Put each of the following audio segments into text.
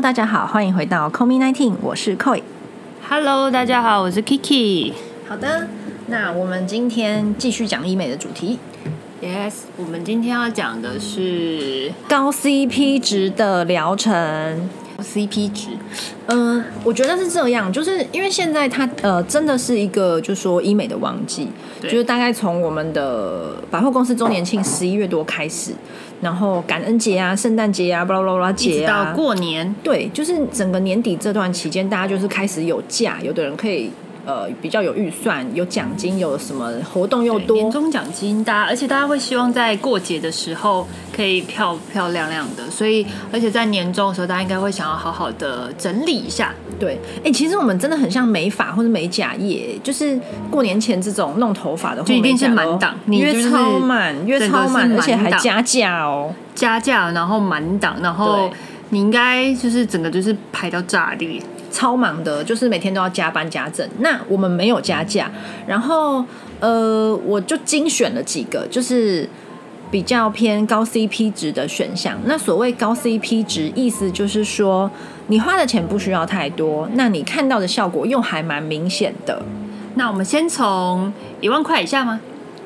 Hello，大家好，欢迎回到 Call Me Nineteen，我是 Koi。Hello，大家好，我是 Kiki。好的，那我们今天继续讲医美的主题，Yes，我们今天要讲的是高 CP 值的疗程。CP 值。嗯、我觉得是这样，就是因为现在它呃真的是一个就是说医美的旺季，就是大概从我们的百货公司周年庆十一月多开始，然后感恩节啊、圣诞节啊、巴拉巴拉节啊到，过年，对，就是整个年底这段期间，大家就是开始有假，有的人可以呃比较有预算，有奖金，有什么活动又多，年终奖金，大家而且大家会希望在过节的时候可以漂漂亮亮的，所以而且在年终的时候，大家应该会想要好好的整理一下。对，哎、其实我们真的很像美发或者美甲业，就是过年前这种弄头发的，就一定是满档你约就是超满，约整个是超满，而且还加价哦。加价，然后满档，然后你应该就是整个就是排到炸裂。超忙的，就是每天都要加班加整。那我们没有加价，然后呃，我就精选了几个，就是比较偏高 CP 值的选项。那所谓高 CP 值，意思就是说你花的钱不需要太多，那你看到的效果又还蛮明显的。那我们先从一万块以下吗？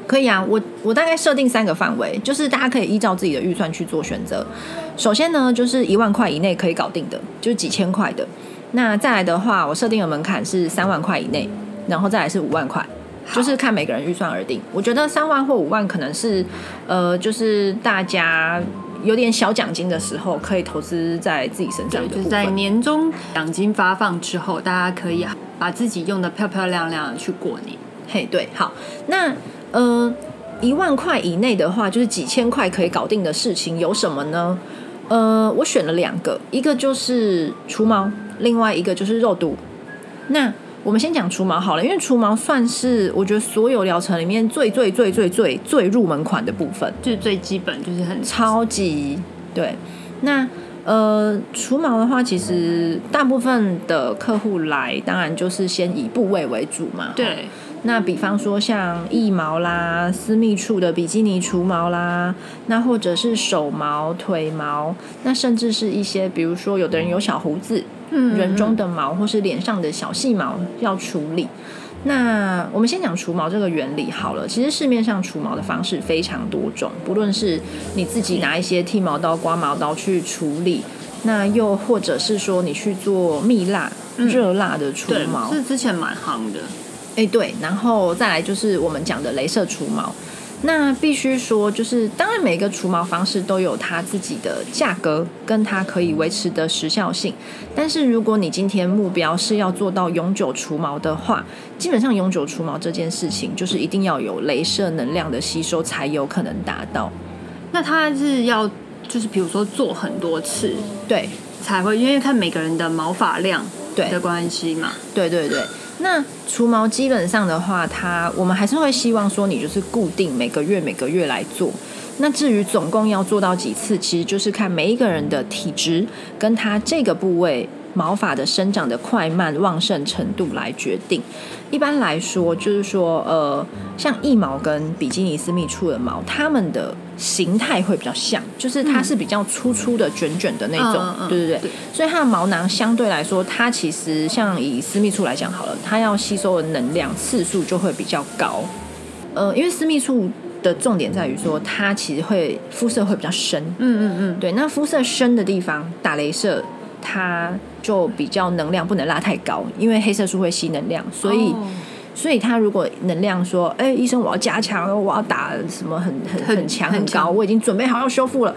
可以啊，我我大概设定三个范围，就是大家可以依照自己的预算去做选择。首先呢，就是一万块以内可以搞定的，就是几千块的。那再来的话，我设定的门槛是三万块以内，然后再来是五万块，就是看每个人预算而定。我觉得三万或五万可能是呃，就是大家有点小奖金的时候，可以投资在自己身上对，就是在。年终奖金发放之后，大家可以把自己用的漂漂亮亮的去过年。嘿，对，好，那呃，一万块以内的话，就是几千块可以搞定的事情有什么呢？呃，我选了两个，一个就是除毛，另外一个就是肉毒。那我们先讲除毛好了，因为除毛算是我觉得所有疗程里面最最最最最最入门款的部分。就是最基本，就是很超级对。那呃，除毛的话，其实大部分的客户来，当然就是先以部位为主嘛。对，那比方说像腋毛啦、私密处的比基尼除毛啦，那或者是手毛、腿毛，那甚至是一些比如说有的人有小胡子，嗯人中的毛或是脸上的小细毛要处理。那我们先讲除毛这个原理好了。其实市面上除毛的方式非常多种，不论是你自己拿一些剃毛刀、刮毛刀去处理，那又或者是说你去做蜜蜡、热蜡的除对毛，是之前蛮夯的。哎，对，然后再来就是我们讲的镭射除毛。那必须说，就是当然每个除毛方式都有它自己的价格，跟它可以维持的时效性。但是如果你今天目标是要做到永久除毛的话，基本上永久除毛这件事情，就是一定要有镭射能量的吸收才有可能达到。那他是要就是比如说做很多次对，才会，因为看每个人的毛发量对的关系嘛。对对对，那除毛基本上的话，它我们还是会希望说你就是固定每个月每个月来做。那至于总共要做到几次，其实就是看每一个人的体质跟他这个部位毛发的生长的快慢、旺盛程度来决定。一般来说，就是说，呃，像腋毛跟比基尼私密处的毛，它们的形态会比较像，就是它是比较粗粗的、卷卷的那种，对对。对所以它的毛囊相对来说，它其实像以私密处来讲好了，它要吸收的能量次数就会比较高。呃，因为私密处的重点在于说，它其实会肤色会比较深，嗯嗯嗯，对，那肤色深的地方打镭射，它就比较能量不能拉太高，因为黑色素会吸能量，所以。哦所以他如果能量说，哎、医生我要加强，我要打什么很很很很强很高，我已经准备好要修复了。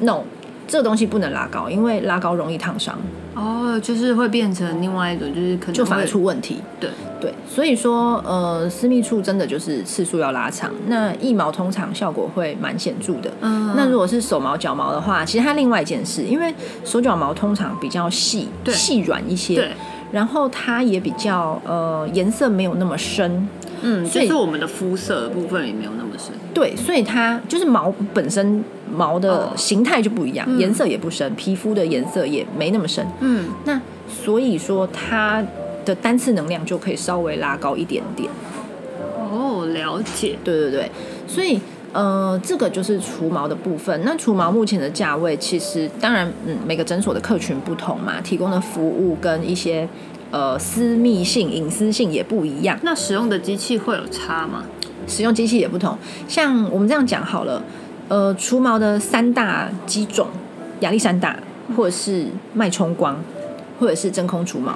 No，这个东西不能拉高，因为拉高容易烫伤，哦，就是会变成另外一种，就是可能就反而出问题。对对，所以说，呃，私密处真的就是次数要拉长。那腋毛通常效果会蛮显著的。嗯那如果是手毛、脚毛的话，其实它另外一件事，因为手脚毛通常比较细、细软一些，对，然后它也比较呃颜色没有那么深，嗯，所以就是我们的肤色的部分也没有那么深。对，所以它就是毛本身毛的哦形态就不一样，嗯颜色也不深，皮肤的颜色也没那么深。嗯，那所以说它的单次能量就可以稍微拉高一点点。哦，了解。对对对，所以呃，这个就是除毛的部分。那除毛目前的价位，其实当然，嗯，每个诊所的客群不同嘛，提供的服务跟一些呃私密性、隐私性也不一样，那使用的机器会有差吗？使用机器也不同。像我们这样讲好了，呃，除毛的三大机种，亚历山大，或者是脉冲光，或者是真空除毛。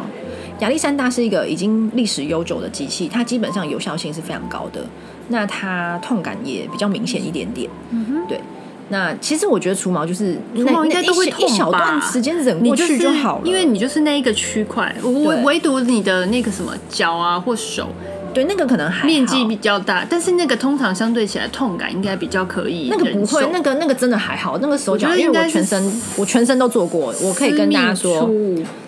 亚历山大是一个已经历史悠久的机器，它基本上有效性是非常高的，那它痛感也比较明显一点点。嗯哼，对，那其实我觉得除毛就是除毛应该都会痛那一小段吧时间忍过去就好了，因为你就是那一个区块，唯唯独你的那个什么脚啊或手对那个可能还面积比较大，但是那个通常相对起来痛感应该比较可以那个不会那个那个真的还好，那个手脚因为我全身我全身都做过，我可以跟大家说，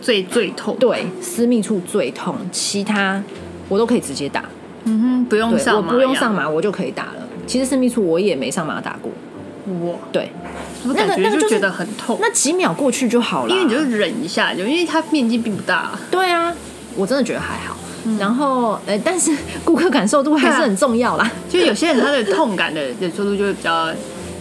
最最痛。对，私密处最痛，其他我都可以直接打，嗯哼，不用上麻我不用上麻我就可以打了。其实私密处我也没上麻打过，我对，我那个那个就觉就觉得很痛，那几秒过去就好了，因为你就忍一下，就因为它面积并不大。对啊，我真的觉得还好。嗯然后，呃，但是 顾客感受度还是很重要啦。就有些人他的痛感的忍受度就会比较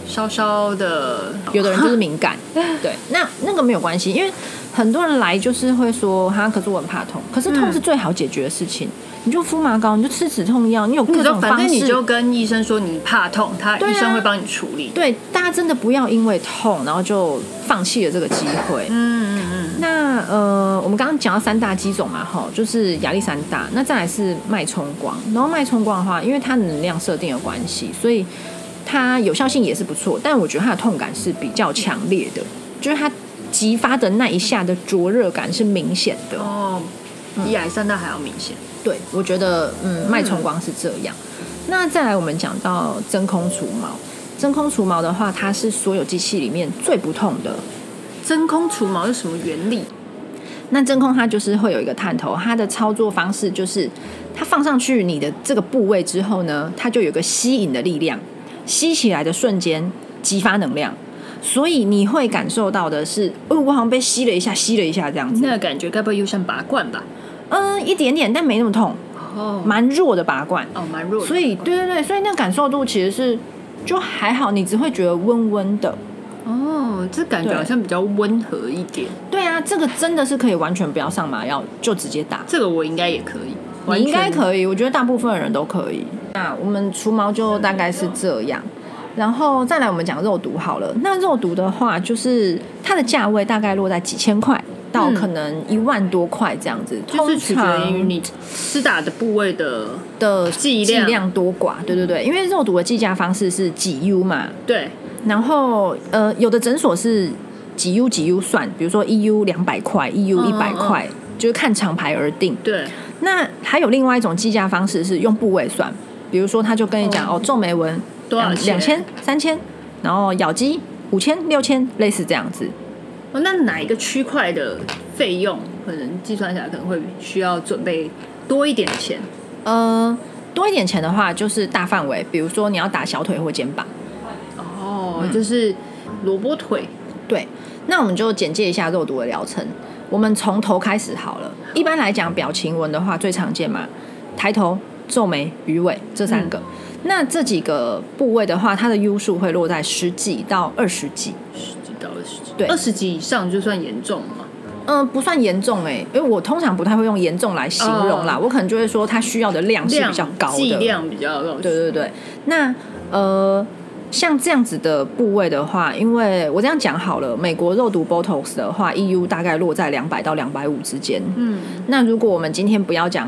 稍稍的，有的人就是敏感，对，那那个没有关系，因为很多人来就是会说，哈，可是我很怕痛，可是痛嗯。是最好解决的事情，你就敷麻膏，你就吃止痛药，你有各种方式，反正你就跟医生说你怕痛，他医生会帮你处理。对，大家真的不要因为痛，然后就放弃了这个机会。嗯嗯嗯，那呃，我们刚刚讲到三大机种嘛，哈，就是亚历山大，那再来是脉冲光，然后脉冲光的话，因为它能量设定有关系，所以它有效性也是不错，但我觉得它的痛感是比较强烈的，就是它激发的那一下的灼热感是明显的。哦，比亚历山大还要明显。对，我觉得嗯，脉冲光是这样。那再来，我们讲到真空除毛，真空除毛的话，它是所有机器里面最不痛的。真空除毛是什么原理？那真空它就是会有一个探头，它的操作方式就是它放上去你的这个部位之后呢，它就有个吸引的力量，吸起来的瞬间激发能量，所以你会感受到的是，哦，我好像被吸了一下，吸了一下这样子。那个感觉该不会又像拔罐吧？嗯，一点点，但没那么痛，哦蛮弱的拔罐。哦，蛮弱的。所以，对对对，所以那感受度其实是就还好，你只会觉得温温的。哦，这感觉好像比较温和一点。对啊，这个真的是可以完全不要上麻药就直接打。这个我应该也可以，你应该。可以，我觉得大部分人都可以。那我们除毛就大概是这样，然后再来我们讲肉毒好了。那肉毒的话，就是它的价位大概落在几千块到嗯。可能一万多块这样子，就是取决于你施打的部位的的剂量。量多寡。对对对，因为肉毒的计价方式是几 U 嘛，对，然后呃，有的诊所是几 U 几 U 算，比如说一 U 两百块，一 U 嗯一百嗯块，就是看厂牌而定。对，那还有另外一种计价方式是用部位算，比如说他就跟你讲哦哦，皱眉纹多少钱两千、三千，然后咬肌五千、六千，类似这样子。哦，那哪一个区块的费用可能计算起来可能会需要准备多一点钱？呃，多一点钱的话，就是大范围，比如说你要打小腿或肩膀。哦，就是萝卜腿，对，那我们就简介一下肉毒的疗程。我们从头开始好了。一般来讲，表情纹的话最常见嘛，抬头、皱眉、鱼尾这三个。那这几个部位的话，它的 U 数会落在十几到二十几。十几到二十几，对二十几以上就算严重吗。嗯、不算严重哎、因为我通常不太会用严重来形容啦，哦我可能就会说它需要的量是比较高的。剂量比较高。对对对，那呃，像这样子的部位的话，因为我这样讲好了，美国肉毒 Botox 的话，EU 大概落在两百到两百五之间。嗯，那如果我们今天不要讲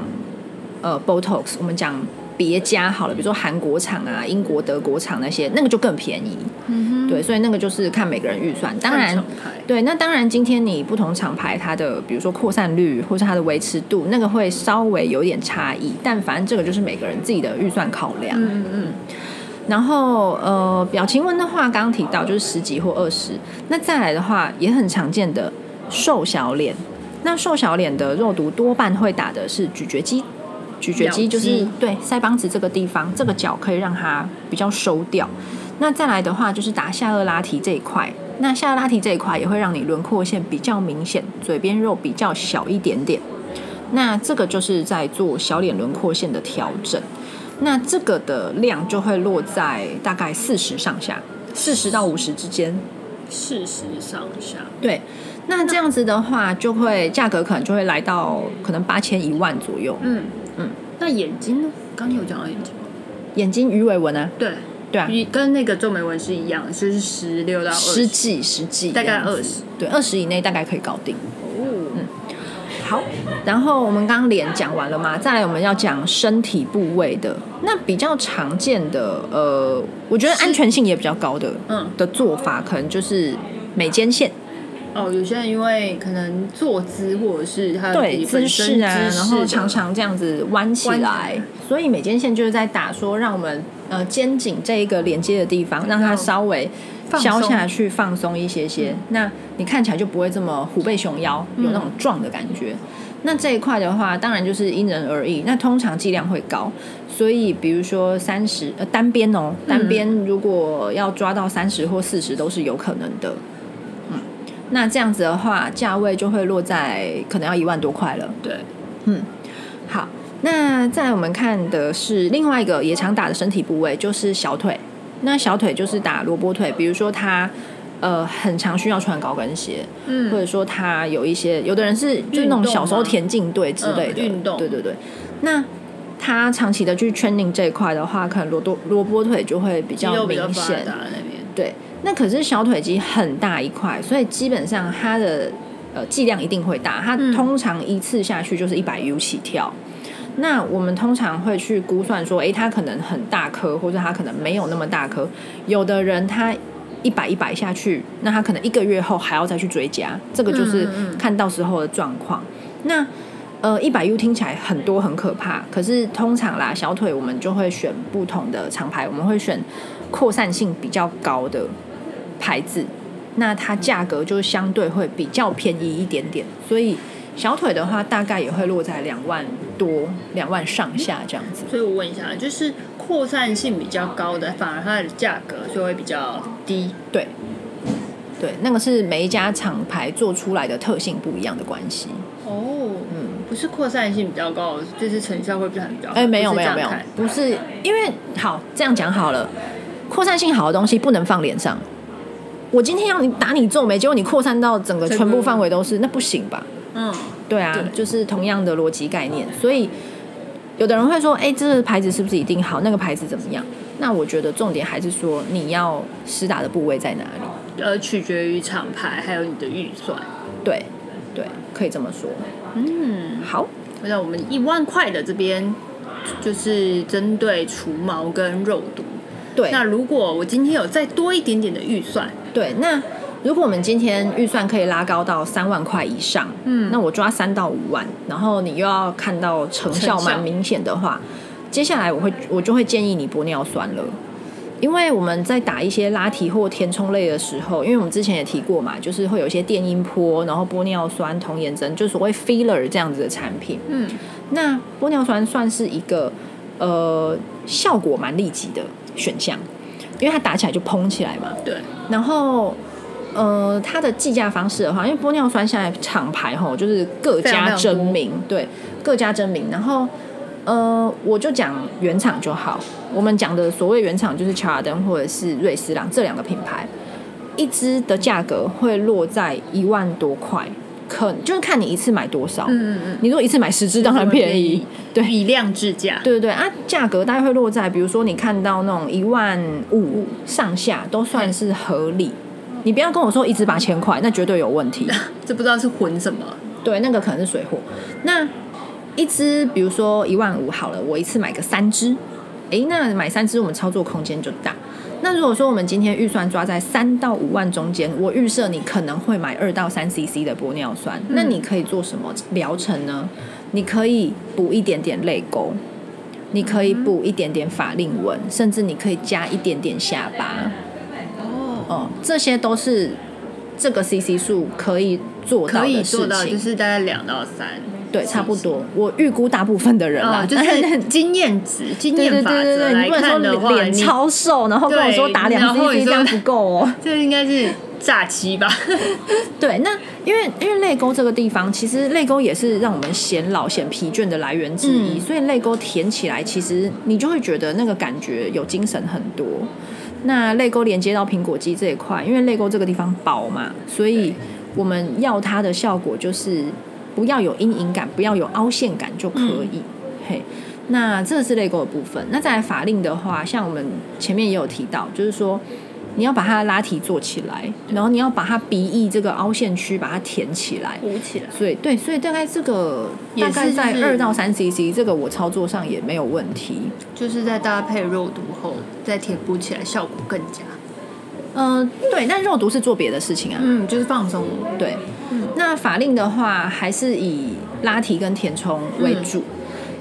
呃 Botox，我们讲别家好了，比如说韩国厂啊、英国、德国厂那些，那个就更便宜。嗯哼，对，所以那个就是看每个人预算。当然对，那当然，今天你不同厂牌它的，比如说扩散率或是它的维持度，那个会稍微有点差异。但反正这个就是每个人自己的预算考量。嗯嗯然后呃，表情纹的话，刚刚提到就是十几或二十。那再来的话，也很常见的瘦小脸。那瘦小脸的肉毒多半会打的是咀嚼肌，咀嚼肌就是对腮帮子这个地方，这个角可以让它比较收掉。那再来的话，就是打下颚拉提这一块。那下颚拉提这一块也会让你轮廓线比较明显，嘴边肉比较小一点点。那这个就是在做小脸轮廓线的调整。那这个的量就会落在大概四十上下，四十到五十之间。四十上下，对，那这样子的话，就会价格可能就会来到可能八千一万左右。嗯嗯，那眼睛呢？刚刚有讲到眼睛吗？眼睛鱼尾纹啊，对，对啊，与跟那个皱眉纹是一样，就是十六到十，十几十几，大概二十，对，二十以内大概可以搞定。哦，嗯。好，然后我们刚刚脸讲完了嘛，再来我们要讲身体部位的，那比较常见的，呃，我觉得安全性也比较高的，嗯。的做法可能就是美肩线，哦，有些人因为可能坐姿或者是他自对姿势啊，姿然后常常这样子弯起来来，所以美肩线就是在打说让我们呃肩颈这一个连接的地方，让它稍微放消松下去，放松一些些。那你看起来就不会这么虎背熊腰，有那种壮的感觉。那这一块的话，当然就是因人而异。那通常剂量会高，所以比如说三十呃单边哦，单边如果要抓到三十或四十都是有可能的。嗯，那这样子的话，价位就会落在可能要一万多块了。对，嗯好，那再来我们看的是另外一个也常打的身体部位，就是小腿。那小腿就是打萝卜腿，比如说他呃很常需要穿高跟鞋，嗯或者说他有一些有的人是就是那种小时候田径队之类的、嗯运动对对对。那他长期的去 training 这一块的话，可能萝卜萝卜腿就会比较明显。那边，对，那可是小腿肌很大一块，所以基本上它的呃剂量一定会大，它嗯通常一次下去就是一百 U 起跳。那我们通常会去估算说，诶，它可能很大颗，或者它可能没有那么大颗。有的人他一百一百下去，那他可能一个月后还要再去追加，这个就是看到时候的状况。那呃，一百 U 听起来很多很可怕，可是通常啦，小腿我们就会选不同的厂牌，我们会选扩散性比较高的牌子，那它价格就相对会比较便宜一点点，所以小腿的话大概也会落在两万多、两万上下这样子。所以我问一下，就是扩散性比较高的，反而它的价格就会比较低。对，对，那个是每一家厂牌做出来的特性不一样的关系。哦，嗯，不是扩散性比较高，就是成效会比较比较好。哎、没有没有没有不是因为好这样讲好了，扩散性好的东西不能放脸上。我今天要你打你皱眉，结果你扩散到整个全部范围都是，那不行吧？嗯，对啊，对就是同样的逻辑概念。所以有的人会说，哎、这个牌子是不是一定好？那个牌子怎么样？那我觉得重点还是说你要施打的部位在哪里。呃，取决于厂牌还有你的预算。对，对，可以这么说。嗯，好，那我们一万块的这边就是针对除毛跟肉毒。对，那如果我今天有再多一点点的预算，对，那如果我们今天预算可以拉高到三万块以上，嗯那我抓三到五万，然后你又要看到成效蛮明显的话，接下来我会我就会建议你玻尿酸了。因为我们在打一些拉提或填充类的时候，因为我们之前也提过嘛，就是会有一些电音波，然后玻尿酸、童颜针，就所谓 filler 这样子的产品。嗯，那玻尿酸算是一个呃效果蛮立即的选项，因为它打起来就砰起来嘛。对，然后，呃，它的计价方式的话，因为玻尿酸现在厂牌吼就是各家争鸣，对，各家争鸣。然后，呃，我就讲原厂就好。我们讲的所谓原厂就是乔尔登或者是瑞斯朗这两个品牌，一支的价格会落在一万多块，可就是看你一次买多少。嗯嗯嗯，你如果一次买十支，当然便宜。对，以量制价。对对对啊，价格大概会落在，比如说你看到那种一万五上下，都算是合理。你不要跟我说一支八千块，那绝对有问题。这不知道是混什么。对，那个可能是水货。那一支，比如说一万五好了，我一次买个三支，诶，那买三支我们操作空间就大。那如果说我们今天预算抓在三到五万中间，我预设你可能会买二到三 CC 的玻尿酸，那你可以做什么疗程呢？你可以补一点点泪沟，你可以补一点点法令纹，甚至你可以加一点点下巴。哦，哦，这些都是这个 CC 数可以做到可以的事情。做到，就是大概两到三。对，差不多。我预估大部分的人啦，哦，就是 经验值、经验法对对对，则来你不能看的话，说脸超瘦，然后跟我说打两对然后 CC 你说这样不够哦。这应该是诈欺吧？对，那因为因为泪沟这个地方，其实泪沟也是让我们显老、显疲倦的来源之一，嗯所以泪沟填起来，其实你就会觉得那个感觉有精神很多。那泪沟连接到苹果肌这一块，因为泪沟这个地方薄嘛，所以我们要它的效果就是不要有阴影感，不要有凹陷感就可以。嘿，那这是泪沟的部分。那在法令的话，像我们前面也有提到，就是说你要把它拉提做起来，然后你要把它鼻翼这个凹陷区把它填起来。鼓起来。所以对，所以大概这个大概在二到三 CC，这个我操作上也没有问题。就是在搭配肉毒后再填补起来，效果更佳。嗯、对，但肉毒是做别的事情啊。嗯，就是放松。对，那法令的话还是以拉提跟填充为主。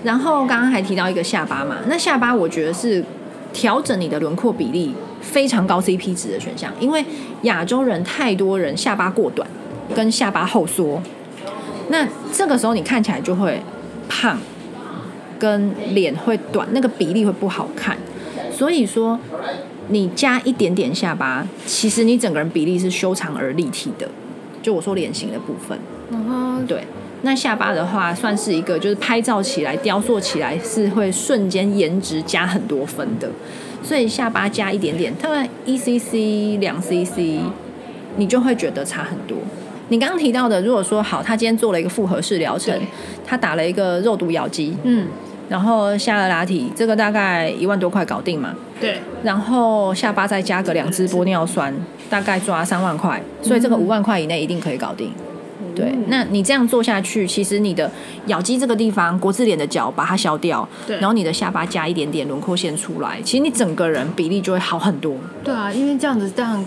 然后刚刚还提到一个下巴嘛，那下巴我觉得是调整你的轮廓比例非常高 CP 值的选项，因为亚洲人太多人下巴过短跟下巴后缩，那这个时候你看起来就会胖，跟脸会短，那个比例会不好看。所以说，你加一点点下巴，其实你整个人比例是修长而立体的。就我说脸型的部分，对。那下巴的话，算是一个就是拍照起来、雕塑起来是会瞬间颜值加很多分的。所以下巴加一点点，大概一 cc、两 cc，你就会觉得差很多。你刚刚提到的，如果说好，他今天做了一个复合式疗程，他打了一个肉毒咬肌，嗯，然后下颚拉提，这个大概一万多块搞定嘛。对，然后下巴再加个两支玻尿酸，大概抓三万块，所以这个五万块以内一定可以搞定。对，那你这样做下去，其实你的咬肌这个地方，国字脸的角把它消掉，对然后你的下巴加一点点轮廓线出来，其实你整个人比例就会好很多。对啊，因为这样子这样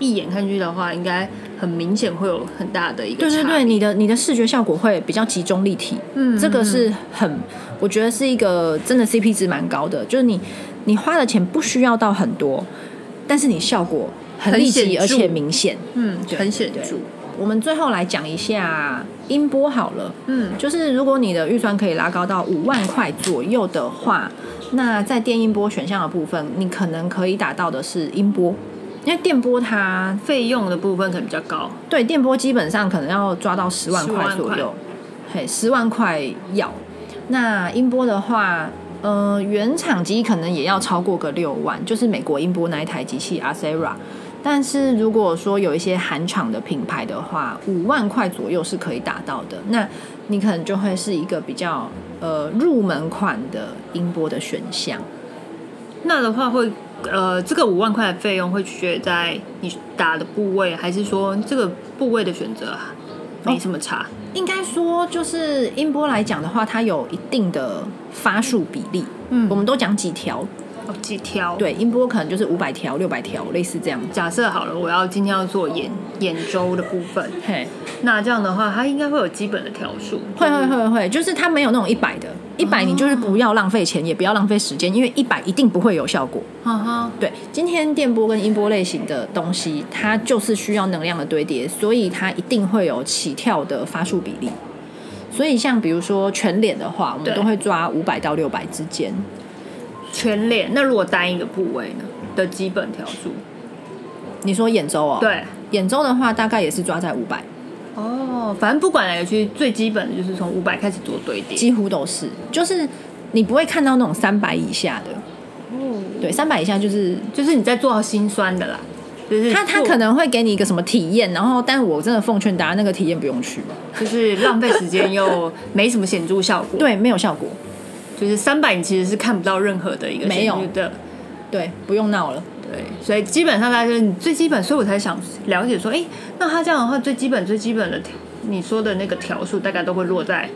一眼看去的话，应该很明显会有很大的一个对对对，你的你的视觉效果会比较集中立体，嗯这个是很，我觉得是一个真的 CP 值蛮高的，就是你你花的钱不需要到很多，但是你效果很很立体而且明显。嗯很显著。我们最后来讲一下音波好了，嗯，就是如果你的预算可以拉高到五万块左右的话，那在电音波选项的部分，你可能可以达到的是音波，因为电波它费用的部分可能比较高。对电波基本上可能要抓到十万块左右，嘿，十万块要。那音波的话，呃，原厂机可能也要超过个六万，就是美国音波那一台机器 Acera。但是如果说有一些韩厂的品牌的话，五万块左右是可以达到的。那你可能就会是一个比较呃入门款的音波的选项。那的话会呃，这个五万块的费用会取决在你打的部位，还是说这个部位的选择啊没什么差？应该说，就是音波来讲的话，它有一定的发数比例。嗯我们都讲几条，哦，几条？，对，音波可能就是五百条、六百条，类似这样。假设好了，我要今天要做眼眼周的部分，嘿，那这样的话，它应该会有基本的条数。会会会会，就是它没有那种一百的，一百你就是不要浪费钱，也不要浪费时间，因为一百一定不会有效果。哈哈，对，今天电波跟音波类型的东西，它就是需要能量的堆叠，所以它一定会有起跳的发数比例。所以像比如说全脸的话，我们都会抓五百到六百之间。全脸。那如果单一个部位呢的基本条数？你说眼周哦？，对，眼周的话大概也是抓在五百，哦，反正不管哪个区，最基本的就是从五百开始做堆叠。几乎都是，就是你不会看到那种三百以下的。哦，对，三百以下就是就是你在做好心酸的啦，就是他他可能会给你一个什么体验，然后，但我真的奉劝大家，那个体验不用去，就是浪费时间又没什么显著效果。对，没有效果，就是三百你其实是看不到任何的一个没有的。对，不用闹了。对，所以基本上大家就是你最基本，所以我才想了解说，哎，那他这样的话，最基本最基本的，你说的那个条数大概都会落在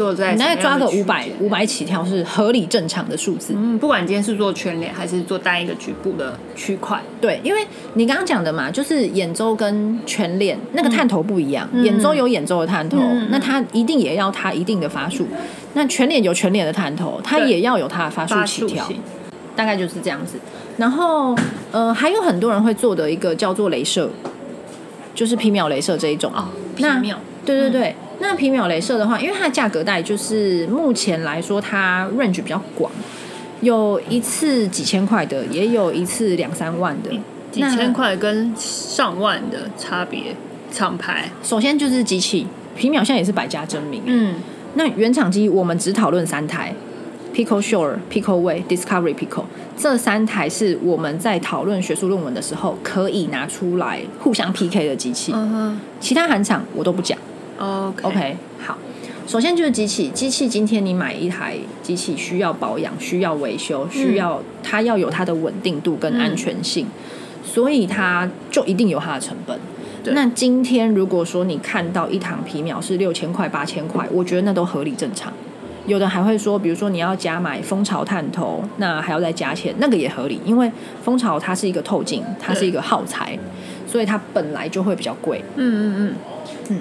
落在你大概抓个五百五百起跳是合理正常的数字。嗯，不管今天是做全脸还是做单一个局部的区块，对，因为你刚刚讲的嘛，就是眼周跟全脸那个探头不一样，嗯。眼周有眼周的探头，那它一定也要它一定的发数；那全脸有全脸的探头，它也要有它的发数起跳。大概就是这样子。然后，呃，还有很多人会做的一个叫做镭射，就是皮秒镭射这一种。哦，皮秒。对对对，那皮秒镭射的话，因为它的价格带就是目前来说它 range 比较广，有一次几千块的，也有一次两三万的。几千块跟上万的差别，厂牌。首先就是机器，皮秒现在也是百家争鸣。嗯，那原厂机我们只讨论三台，Pico Shore、Pico Way、Discovery Pico，这三台是我们在讨论学术论文的时候可以拿出来互相 PK 的机器。嗯哼其他韩厂我都不讲。，OK OK，好，首先就是机器，机器今天你买一台机器需要保养，需要维修，需要它要有它的稳定度跟安全性，所以它就一定有它的成本。那今天如果说你看到一堂皮秒是六千块、八千块，我觉得那都合理正常。有的还会说，比如说你要加买蜂巢探头，那还要再加钱，那个也合理，因为蜂巢它是一个透镜，它是一个耗材，所以它本来就会比较贵。嗯嗯嗯嗯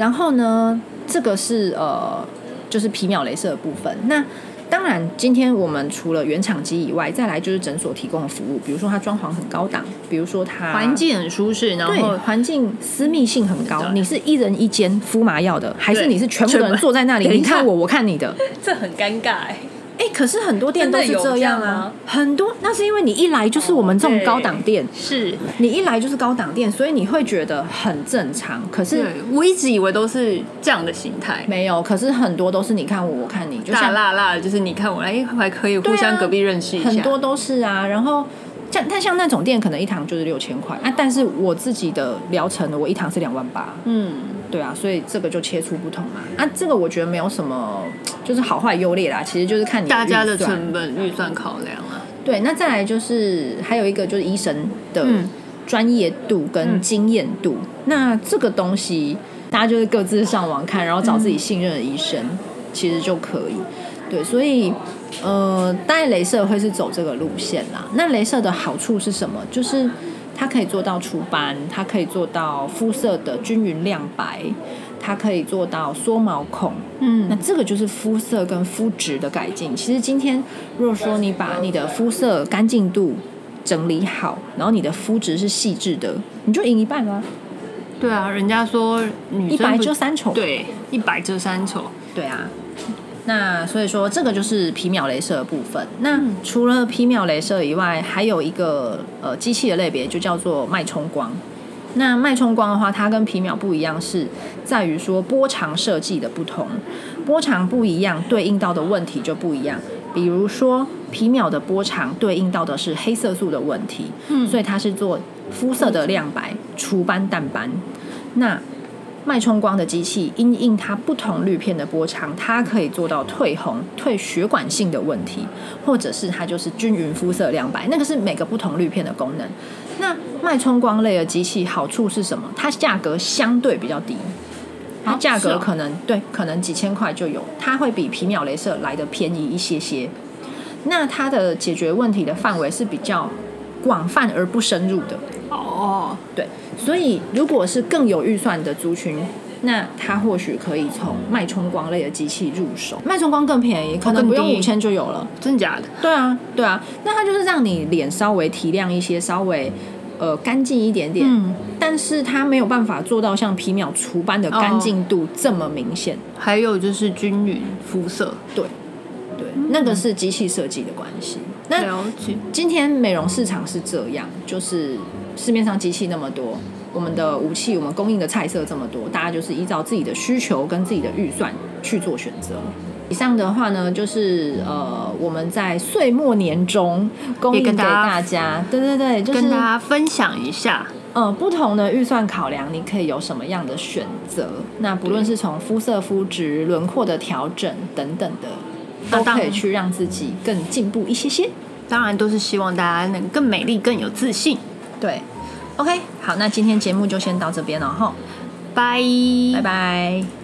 然后呢，这个是呃，就是皮秒镭射的部分。那当然，今天我们除了原厂机以外，再来就是诊所提供的服务，比如说它装潢很高档，比如说它嗯，环境很舒适，然对后环境私密性很高。你是一人一间敷麻药的，还是你是全部的人坐在那里？你看我，我看你的。这很尴尬哎。哎，可是很多店都是这样啊。很多那是因为你一来就是我们这种高档店，是，你一来就是高档店，所以你会觉得很正常。可是我一直以为都是这样的形态，没有，可是很多都是你看我，我看你，就大像辣辣的，就是你看我，哎，还可以互相隔壁认识一下，很多都是啊。然后像但像那种店，可能一堂就是六千块啊，但是我自己的疗程呢，我一堂是两万八，嗯，对啊，所以这个就切出不同嘛。啊，这个我觉得没有什么，就是好坏优劣啦，其实就是看你大家的成本预算考量啊，对，那再来就是还有一个就是医生的嗯专业度跟经验度。那这个东西大家就是各自上网看，然后找自己信任的医生，其实就可以。对，所以呃，当然镭射会是走这个路线啦。那镭射的好处是什么？就是它可以做到除斑，它可以做到肤色的均匀亮白，它可以做到缩毛孔，嗯那嗯，这个就是肤色跟肤质的改进。其实今天如果说你把你的肤色干净度整理好，然后你的肤质是细致的，你就赢一半了。对啊，人家说女一白遮三丑。对，一白遮三丑，对啊。那所以说，这个就是皮秒镭射的部分。那嗯除了皮秒镭射以外，还有一个呃机器的类别，就叫做脉冲光。那脉冲光的话，它跟皮秒不一样，是在于说波长设计的不同，波长不一样，对应到的问题就不一样。比如说皮秒的波长对应到的是黑色素的问题，嗯所以它是做肤色的亮白、除斑、淡斑。那脉冲光的机器因应它不同滤片的波长，它可以做到退红、退血管性的问题，或者是它就是均匀肤色亮白，那个是每个不同滤片的功能。那脉冲光类的机器好处是什么？它价格相对比较低，它价格可能、对，可能几千块就有，它会比皮秒镭射来的便宜一些些。那它的解决问题的范围是比较广泛而不深入的。哦，对，所以如果是更有预算的族群，那他或许可以从脉冲光类的机器入手。脉冲光更便宜，可能不用五千就有了。真的假的？对啊，对啊，那它就是让你脸稍微提亮一些，稍微呃干净一点点。嗯，但是它没有办法做到像皮秒除斑的干净度这么明显。还有就是均匀肤色，对，对，那个是机器设计的关系。那今天美容市场是这样，就是市面上机器那么多，我们的武器，我们供应的菜色这么多，大家就是依照自己的需求跟自己的预算去做选择。以上的话呢，就是呃，我们在岁末年终供应给大家对对对，就是跟大家分享一下。呃，不同的预算考量，你可以有什么样的选择？那不论是从肤色、肤质、轮廓的调整等等的，都可以去让自己更进步一些些。当然都是希望大家能更美丽、更有自信。对，OK，好，那今天节目就先到这边了哈，拜拜拜。